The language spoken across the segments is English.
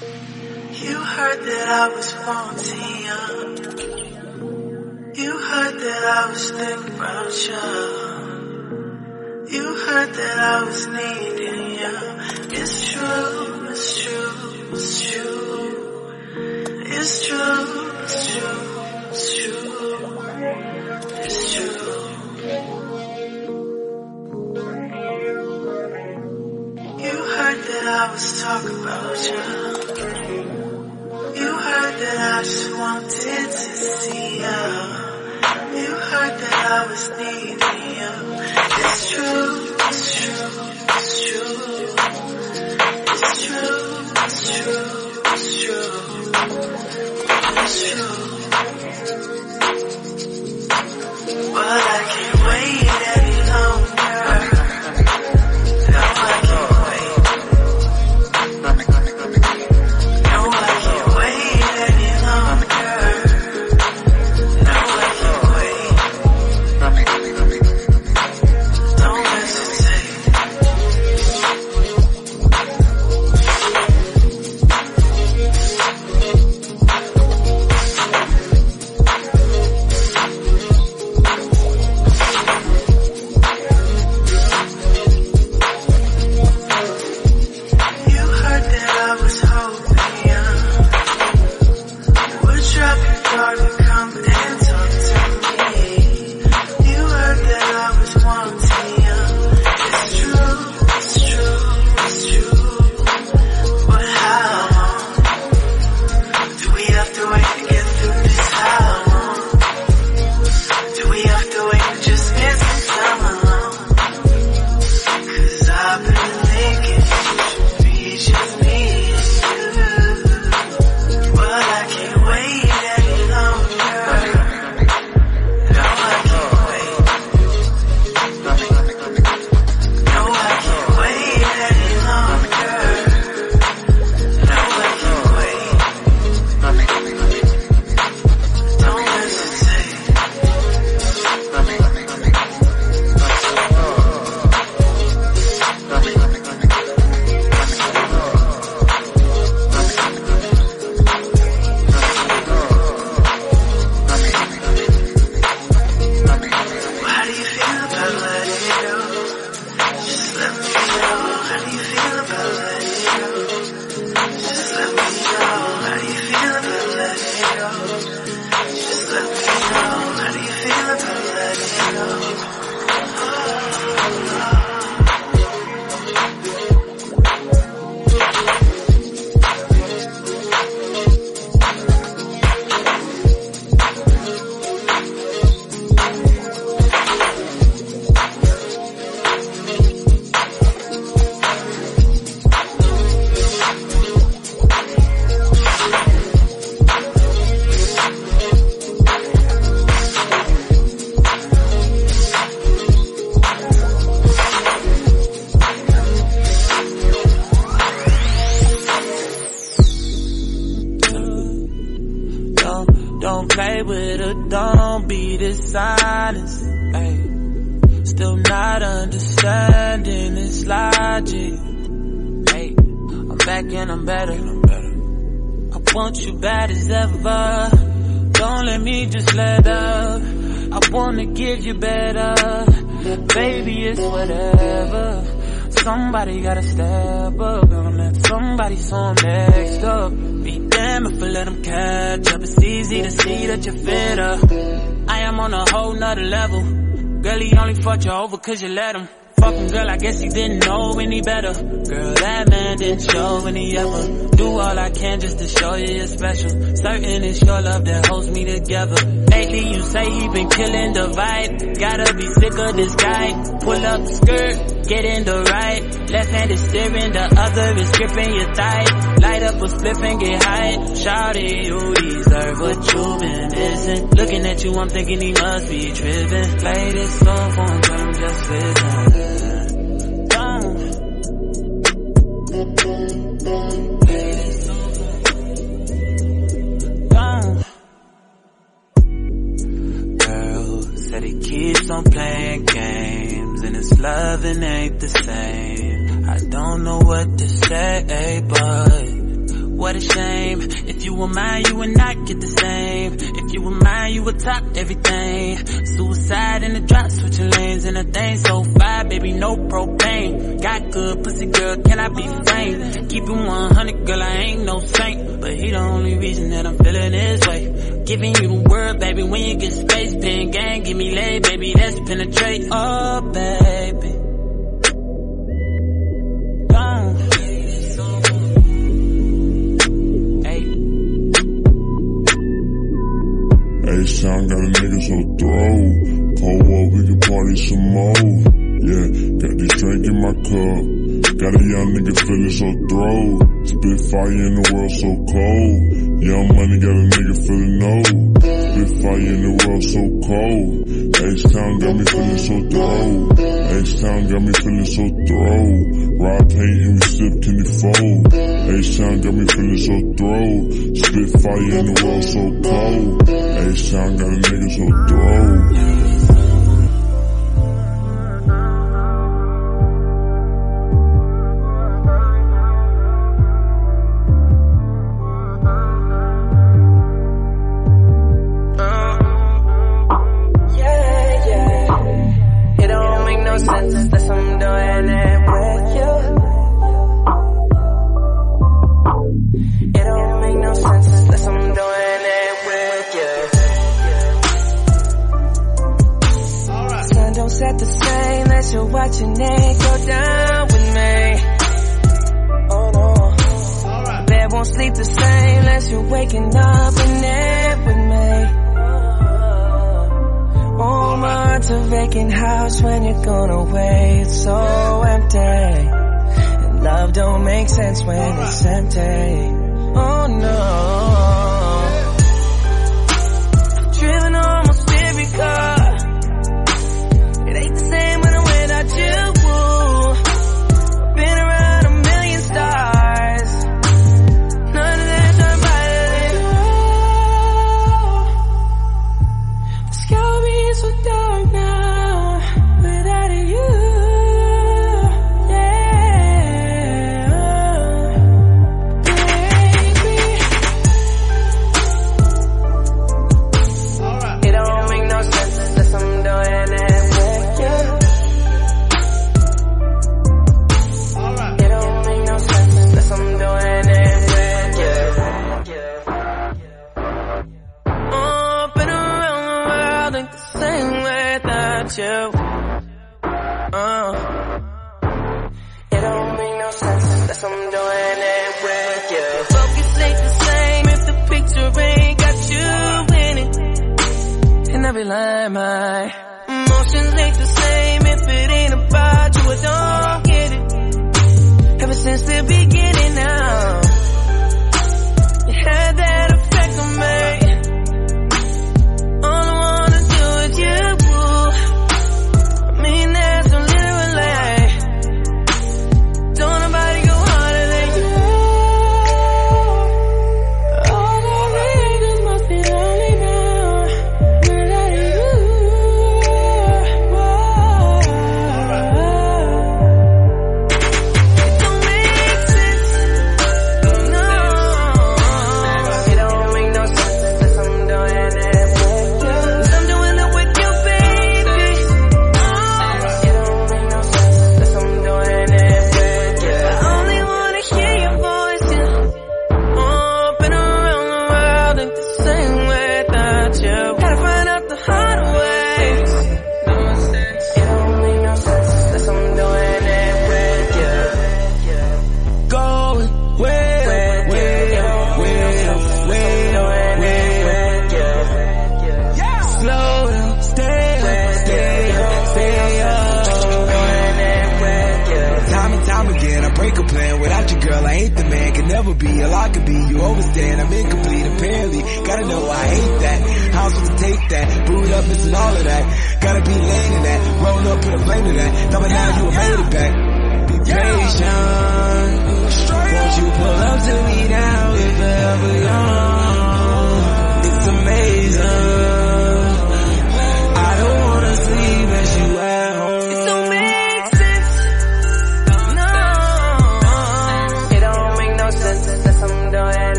You heard that I was wanting you. You heard that I was thinking about you. You heard that I was needing you. It's true, it's true, it's true. It's true, it's true, it's true. It's true. You heard that I was talking about you. That I just wanted to see you. You heard that I was needing you. It's true, it's true, it's true. It's true, it's true, it's true. It's true. Fucked you over cause you let him. Fucking girl, I guess he didn't know any better. Girl, that man didn't show any ever. Do all I can just to show you you're special. Certain it's your love that holds me together. Lately you say he been killing the vibe. Gotta be sick of this guy. Pull up the skirt, get in the right. Left hand is steering, the other is gripping your thigh. Light up a spliff and get high. Shawty, you deserve what you've been missing. Looking at you, I'm thinking he must be tripping. Play this song for him just listen. Loving ain't the same. I don't know what to say, but what a shame. If you were mine, you would not get the same. If you were mine, you would top everything. Suicide in the drop, switching lanes and a thing so fire, baby, no propane. Got good pussy, girl, can I be framed? Keep it 100, girl, I ain't no saint. But he the only reason that I'm feeling this way. Giving you the word, baby, when you get space, pin gang, give me lay, baby, that's penetrate. Oh, baby. H-Town got a nigga so throw. Pull up, we can party some more. Yeah, got this drink in my cup. Got a young nigga feeling so throw. Spit fire in the world so cold. Young money got a nigga feeling no. Spit fire in the world so cold. H-Town got me feeling so throw. H-Town got me feeling so throw. Rob paint and we sip candy fold. H-Town got me feeling so throw. Spit fire in the world so cold. H-Town got a nigga so throw. Don't make sense when it's empty. Oh no. Driven almost every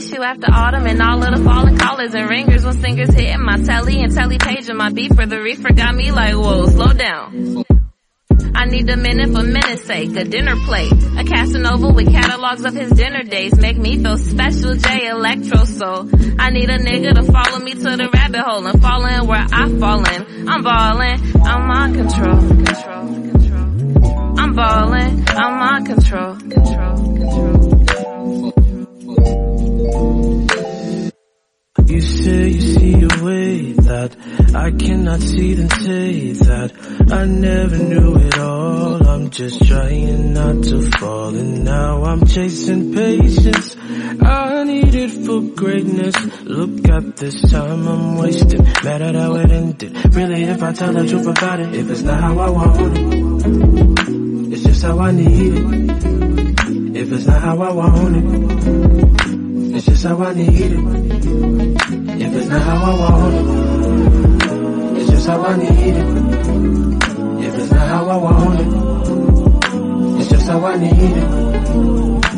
issue after autumn and all of the falling collars and ringers when singers hitting my telly and telly page and my for the reefer got me like, whoa, slow down. I need a minute for minute's sake, a dinner plate, a Casanova with catalogs of his dinner days, make me feel special, J Electro Soul. I need a nigga to follow me to the rabbit hole and fall in where I fall in. I'm ballin', I'm on control, control, control. I'm ballin', I'm on control, control. You say you see a way that I cannot see then say that I never knew it all. I'm just trying not to fall and now I'm chasing patience. I need it for greatness. Look at this time I'm wasting. Mad at how it ended. Really if I tell the truth about it, if it's not how I want it, it's just how I need it. If it's not how I want it, it's just how I need it. If it's not how I want it, it's just how I need it. If it's not how I want it, it's just how I need it.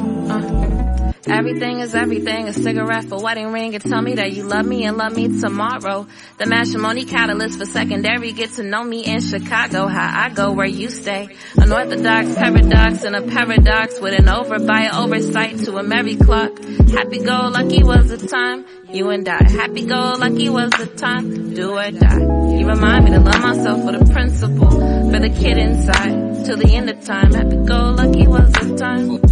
Everything is everything, a cigarette for wedding ring, and tell me that you love me and love me tomorrow. The matrimony catalyst for secondary, get to know me in Chicago, how I go where you stay. Unorthodox paradox and a paradox with an overbite oversight to a merry clock. Happy go lucky was the time, you and I. Happy go lucky was the time, do or die. You remind me to love myself for the principle, for the kid inside, till the end of time. Happy go lucky was the time.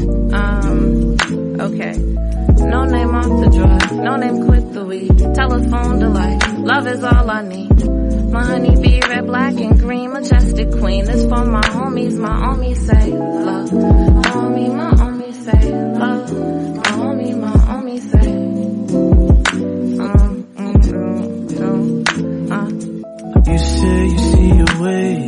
Um, okay. No name off the drug, no name quit the weed. Telephone delight, love is all I need. My honey bee, red, black, and green, majestic queen. This for my homies, my homies say love. My homie, my homies say love. My homie, my homies say. Um, mm, mm, mm, uh. You say you see a way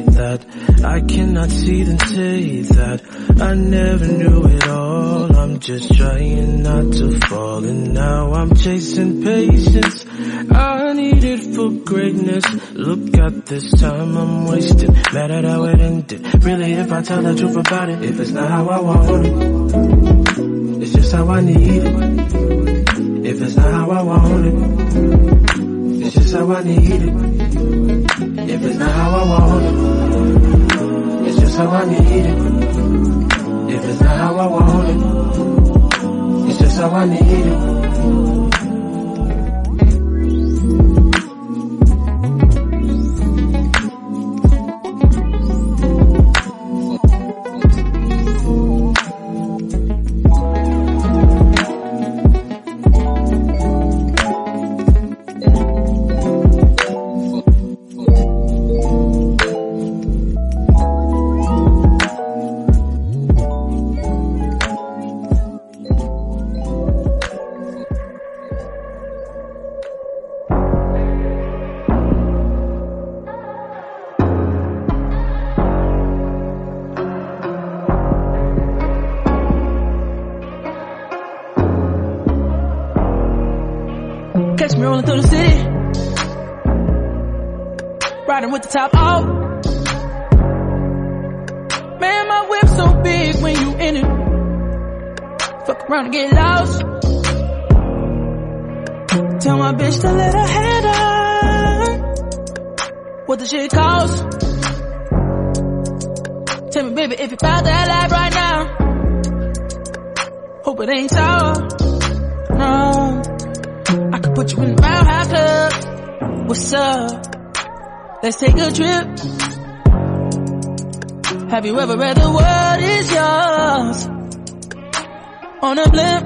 I cannot see then say that I never knew it all. I'm just trying not to fall and now I'm chasing patience. I need it for greatness. Look at this time I'm wasting. Mad at how it ended. Really if I tell the truth about it, if it's not how I want it, it's just how I need it. If it's not how I want it, it's just how I need it. If it's not how I want it, how I need it. If it's not how I want it, it's just how I need it. To let her head on. What the shit cost? Tell me, baby, if you found that life right now. Hope it ain't sour. No. I could put you in the Roundhouse Club. What's up? Let's take a trip. Have you ever read the world is yours? On a blimp.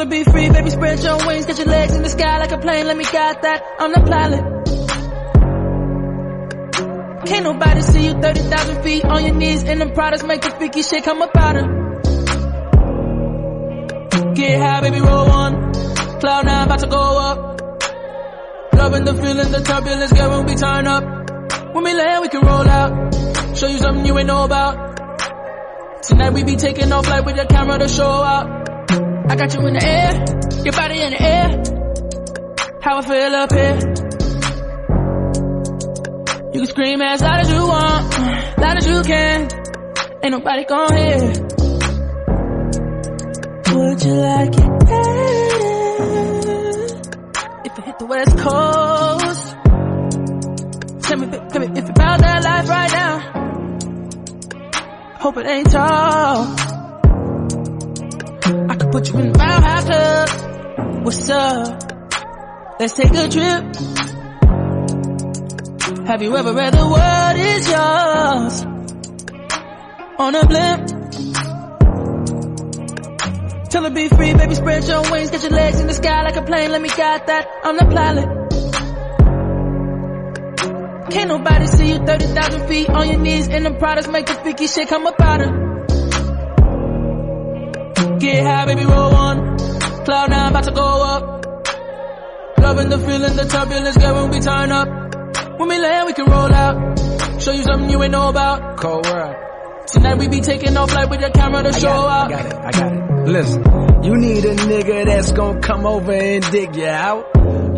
Her be free, baby, spread your wings, get your legs in the sky like a plane, let me guide that, I'm the pilot. Can't nobody see you 30,000 feet on your knees and them products make the freaky shit come up out her. Get high, baby, roll one. Cloud nine about to go up. Loving the feeling, the turbulence, girl, when we turn up. When we land, we can roll out. Show you something you ain't know about. Tonight we be taking off like with the camera to show out. I got you in the air, your body in the air. How I feel up here. You can scream as loud as you want, loud as you can. Ain't nobody gon' hear. Would you like it better if I hit the West Coast? Tell me, tell me if about that life right now. Hope it ain't tall. I could put you in the High Club. What's up? Let's take a trip. Have you ever read the world is yours? On a blimp. Tell her be free, baby, spread your wings, get your legs in the sky like a plane, let me guide that, I'm the pilot. Can't nobody see you 30,000 feet on your knees and the products make the freaky shit come up out of. Get high, baby, roll on. Cloud nine, about to go up. Loving the feeling, the turbulence, girl, when we turn up. When we land, we can roll out. Show you something you ain't know about. Cold world. Tonight we be taking off like with the camera to I show out. I got it, I got it. Listen, you need a nigga that's gonna come over and dig you out.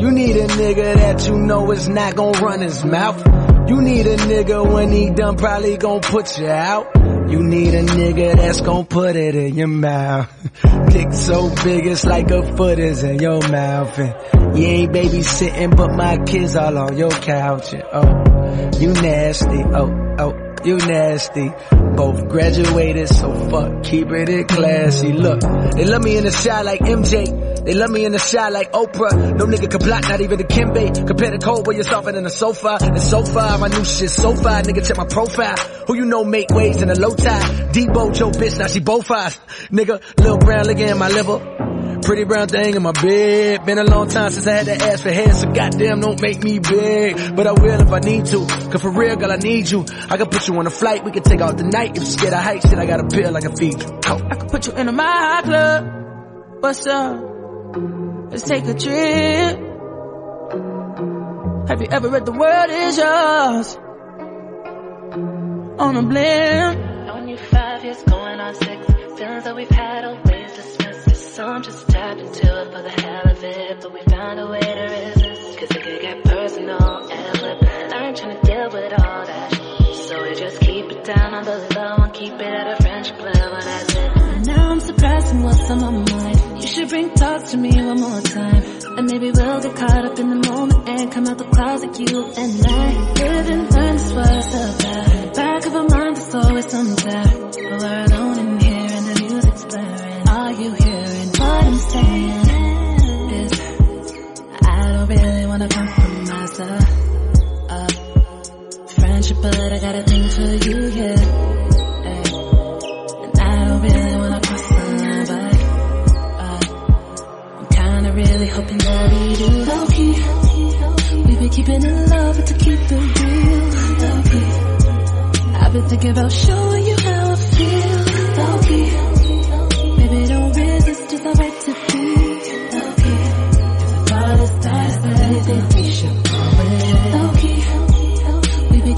You need a nigga that you know is not gonna run his mouth. You need a nigga when he done probably gonna put you out. You need a nigga that's gonna put it in your mouth. Dick so big it's like a foot is in your mouth. And you ain't babysitting but my kids all on your couch. And oh, you nasty. Oh, oh, you nasty. Both graduated, so fuck, keeping it classy. Look, they love me in the shot like MJ. They love me in the shot like Oprah. No nigga can block, not even the Kimbe. Compare the cold where you're than the sofa. And so far, my new shit so far. Nigga, check my profile. Who you know make waves in a low tide? Debo, Joe, bitch, now she both eyes. Nigga, Lil Brown liquor in my liver. Pretty brown thing in my bed. Been a long time since I had to ask for head, so goddamn don't make me big. But I will if I need to. Cause for real, girl, I need you. I can put you on a flight, we can take out the night. If you're scared of heights, shit, I got a pill I can feed you. Go. I could put you in a my club. What's up? Let's take a trip. Have you ever read the world is yours? On a blimp. Known you five years, going on six. Feelings that we've had always dismissed. Some just tapped into it for the hell of it, but we found a way to resist. Cause it could get personal and flip. Learn trying to deal with all that. So we just keep it down on the low and keep it at a friendship level. That's it. And now I'm surprised in what's on my mind. You should bring talk to me one more time. And maybe we'll get caught up in the moment and come out the closet, you and I. Live and learn is what it's about. Back of our mind, there's always doubt. But we're alone I don't really wanna compromise uh, friendship, but I got a thing for you, yeah. And I don't really wanna cross line, but I'm kinda really hoping that we do. Low key, we been keeping but to keep it real. Low key, I've been thinking about showing you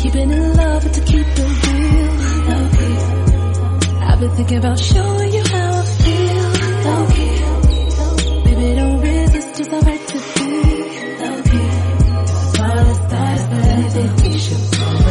keeping it love, but to keep it real. I've been thinking about showing you how I feel. Low baby, don't resist, it's alright to be. Low key, this dies, then anything we should go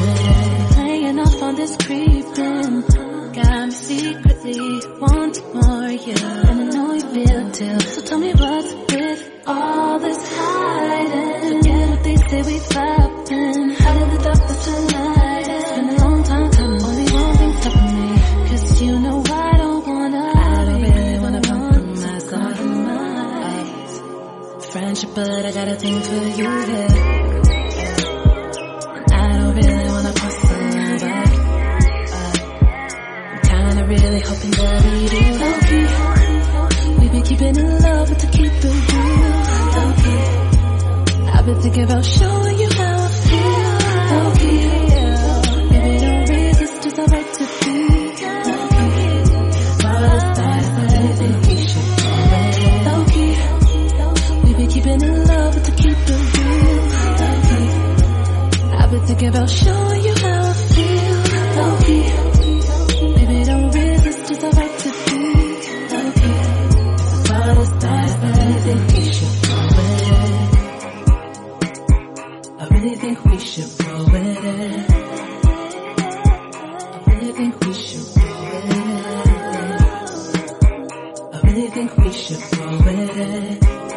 through it.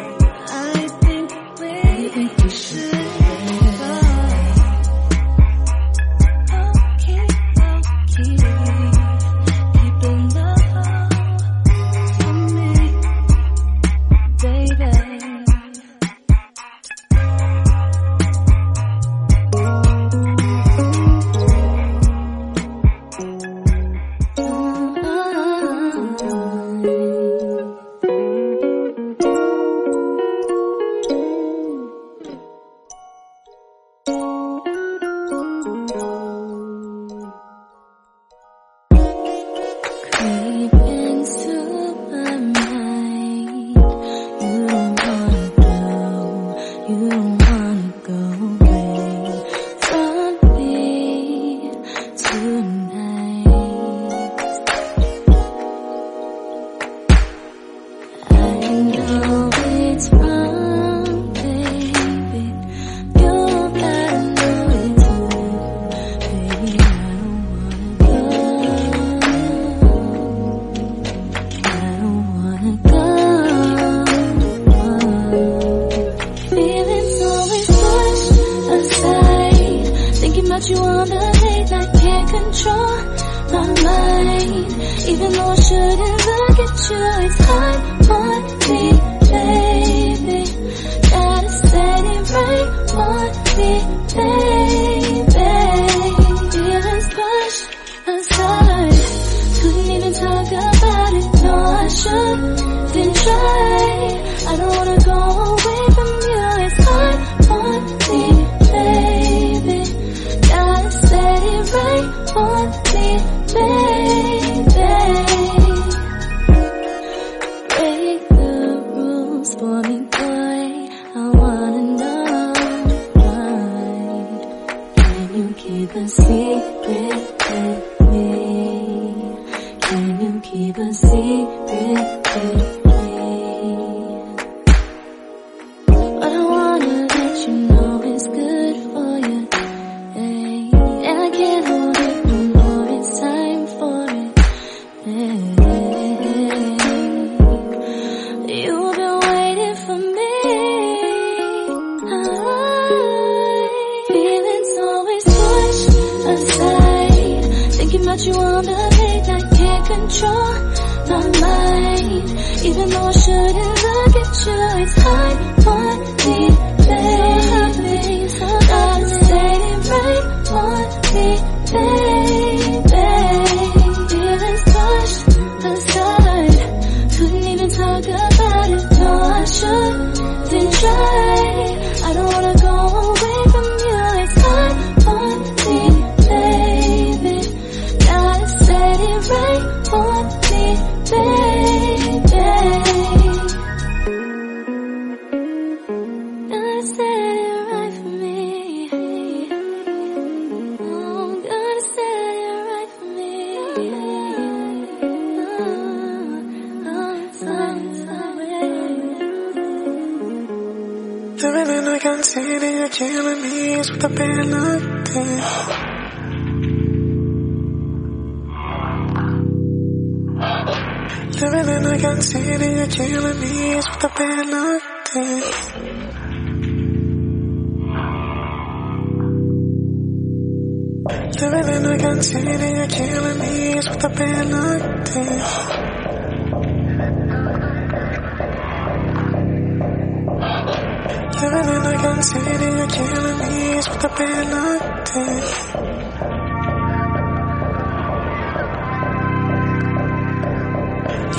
这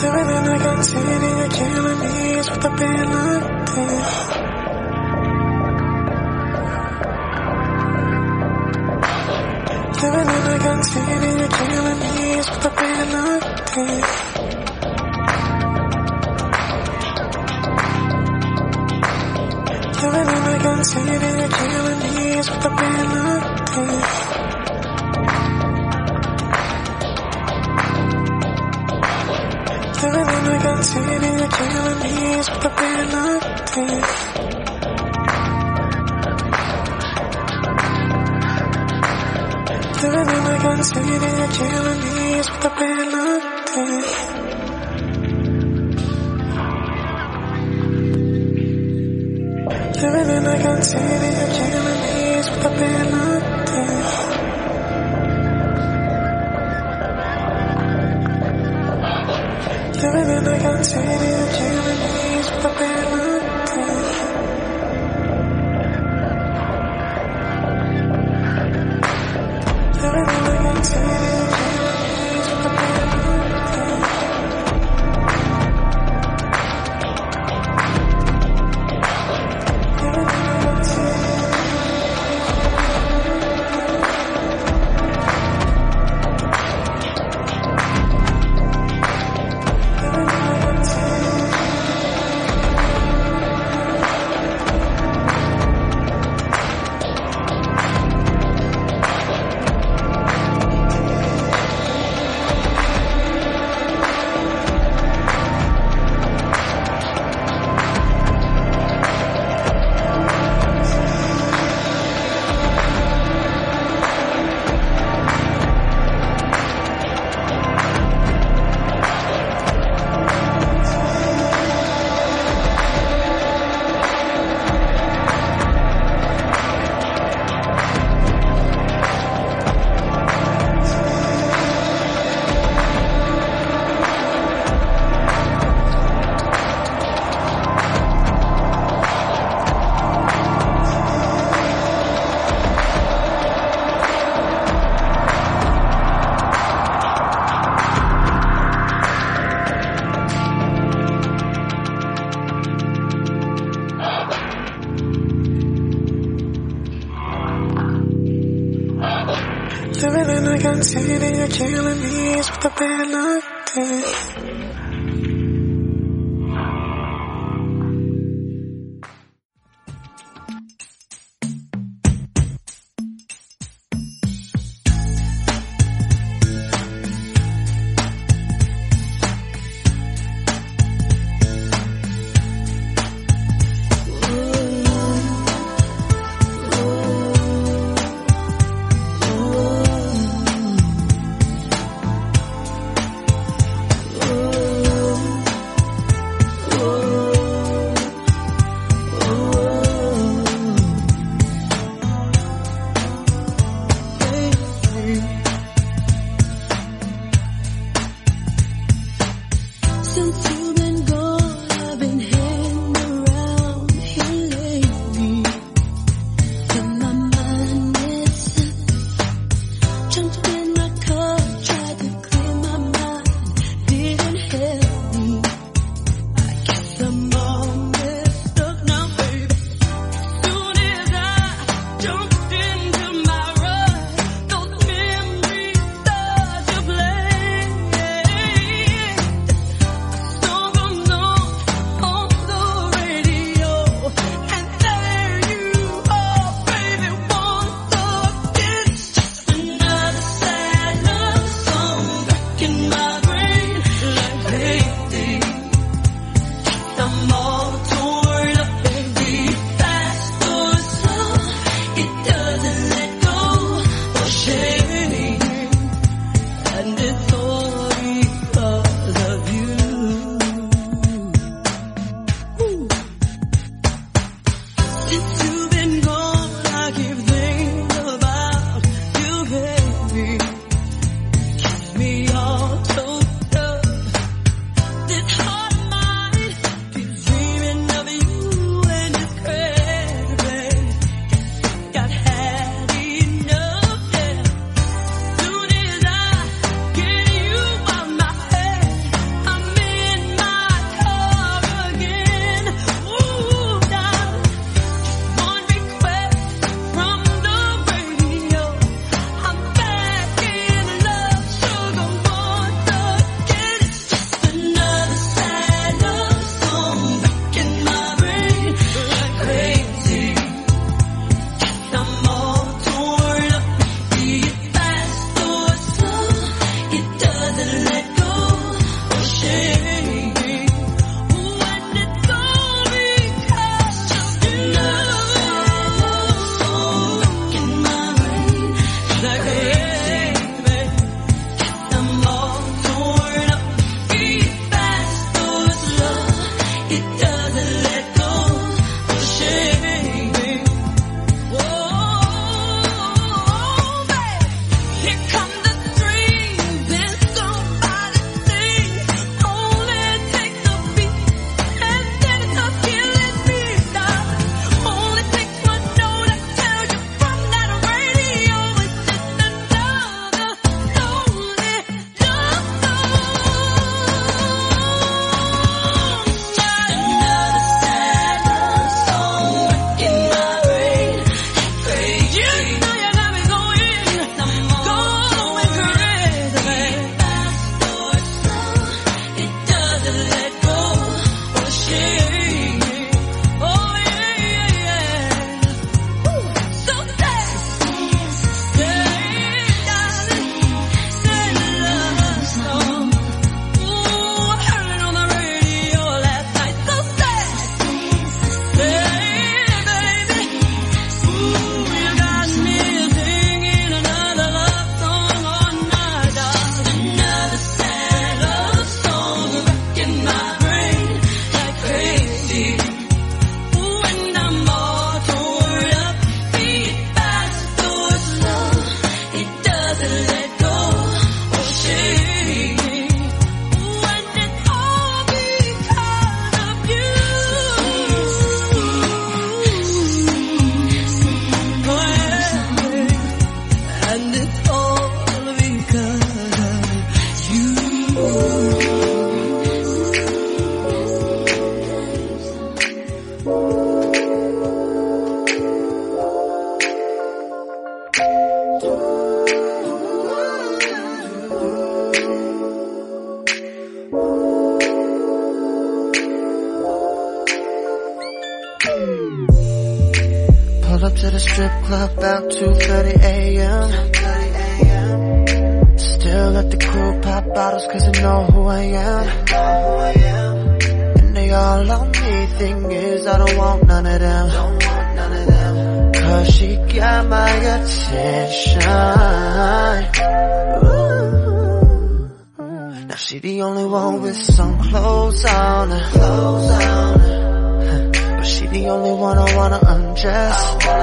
Feeling like I'm cheating, you're killing me. It's what I've been looking. Living in a gun city, you're killing me. It's what I've been looking. Living in a gun city, you're killing me. It's what I've been looking. Debe de marcar, seguiré aquí a la mía, es una pena.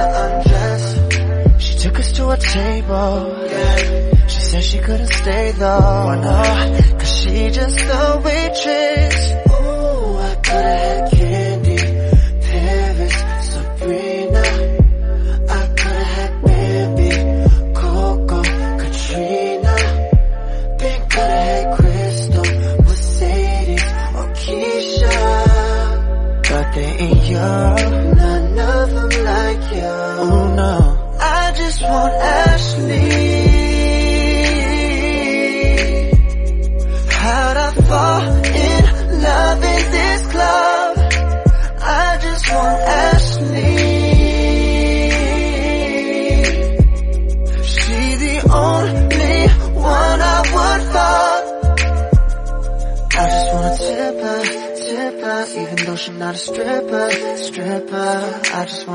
Undress. She took us to a table. She said she couldn't stay though. Cause she just a waitress. Ooh, I could've had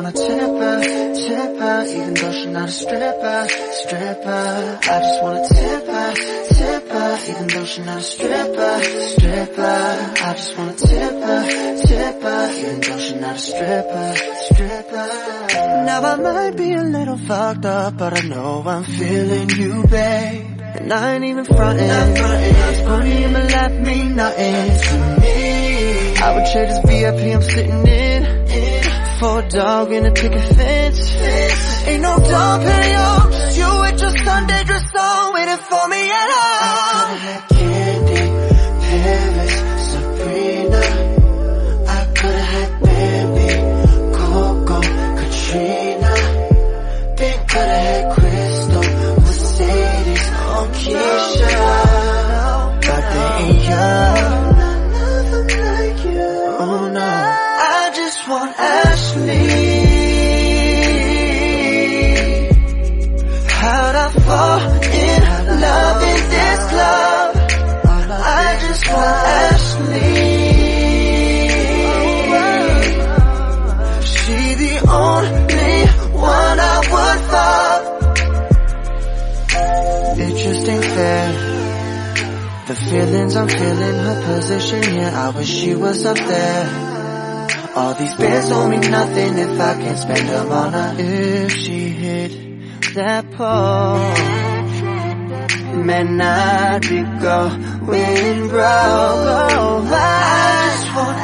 wanna tip her, tip her, even though she's not a stripper, stripper. I just wanna tip her, tip her, even though she's not a stripper, stripper. I just wanna tip her, tip her, even though she's not a stripper, stripper. Now I might be a little fucked up, but I know I'm feeling you, babe. And I ain't even frontin', frontin'. Pony in my lap mean nothing to me. I would trade this VIP I'm sitting in, for a dog in a picket fence. Ain't no down payment, just you with your Sunday dress on, waiting for me at home. I candy, Paris, feelings I'm feeling, her position, yeah, I wish she was up there. All these bears don't mean nothing if I can't spend them on her. If she hit that pole, man, I'd be going broke. Oh, I just want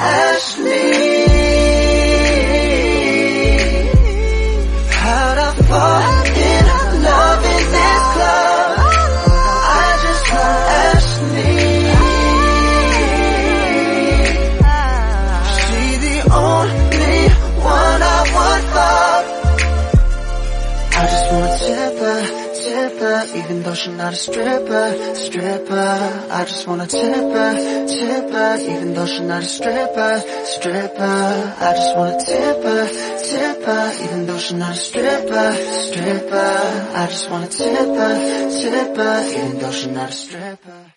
just wanna tip her, tip her, even though she's not a stripper, stripper. I just wanna tip her, tip her, even though she's not a stripper, stripper. I just wanna tip her, tip her, even though she's not a stripper.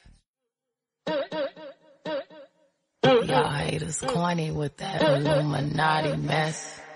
Y'all haters corny with that Illuminati mess.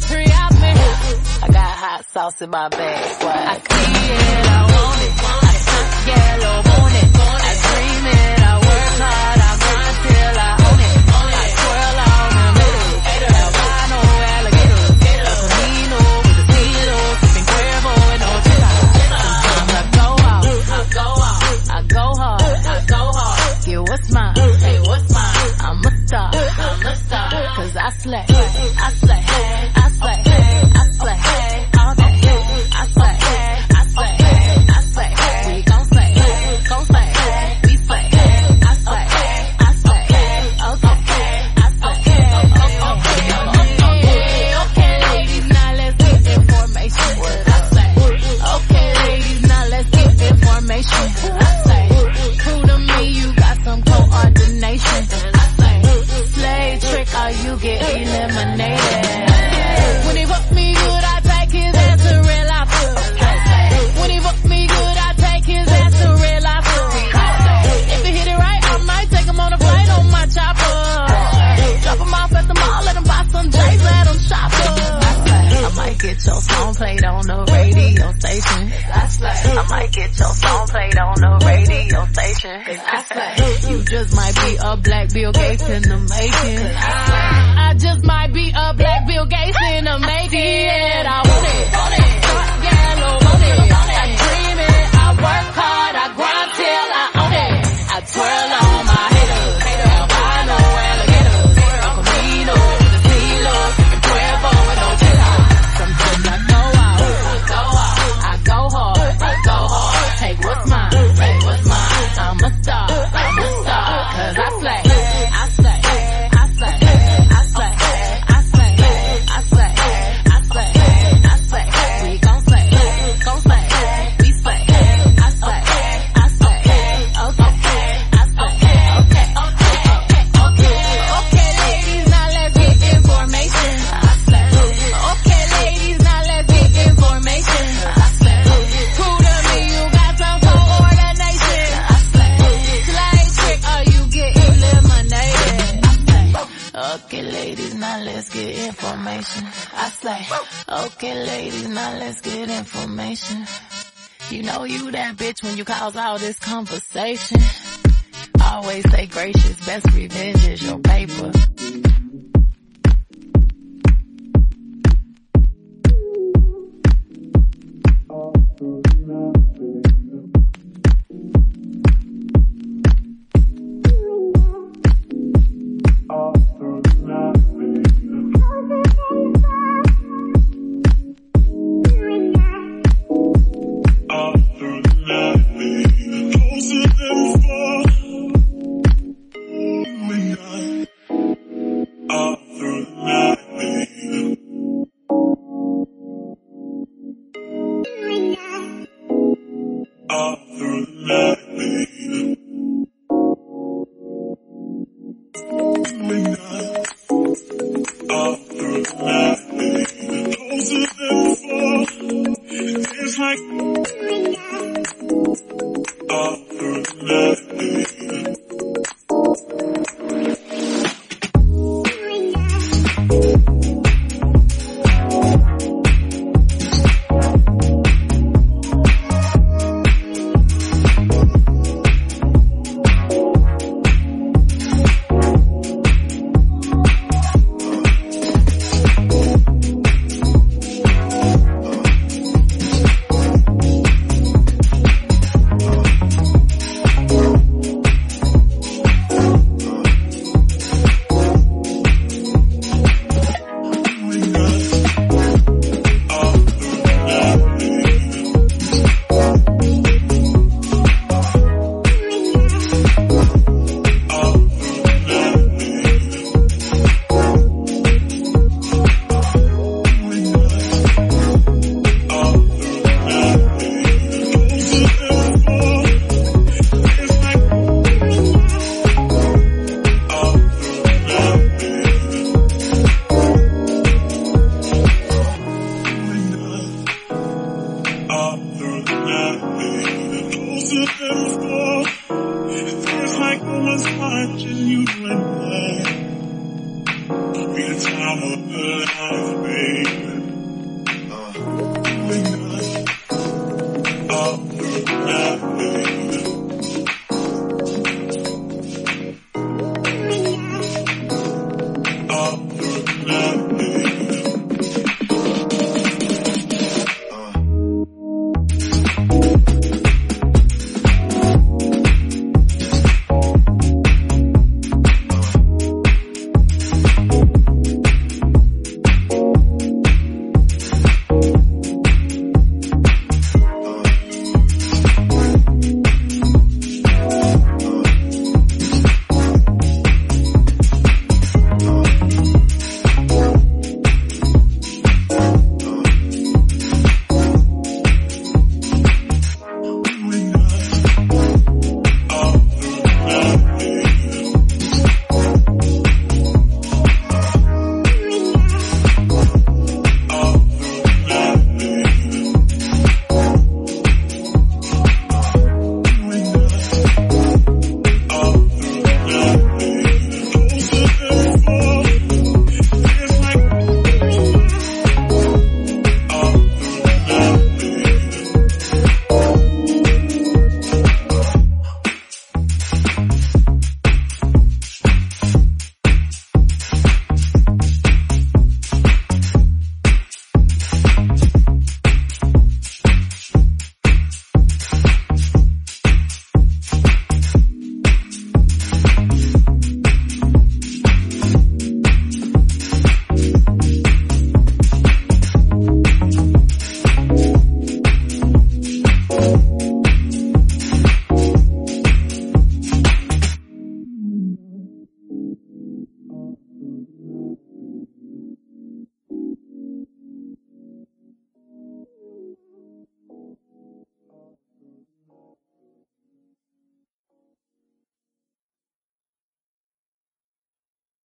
country out me. I got hot sauce in my bag. What? I see it, I want it. I took yellow, want it. I dream it, I work hard,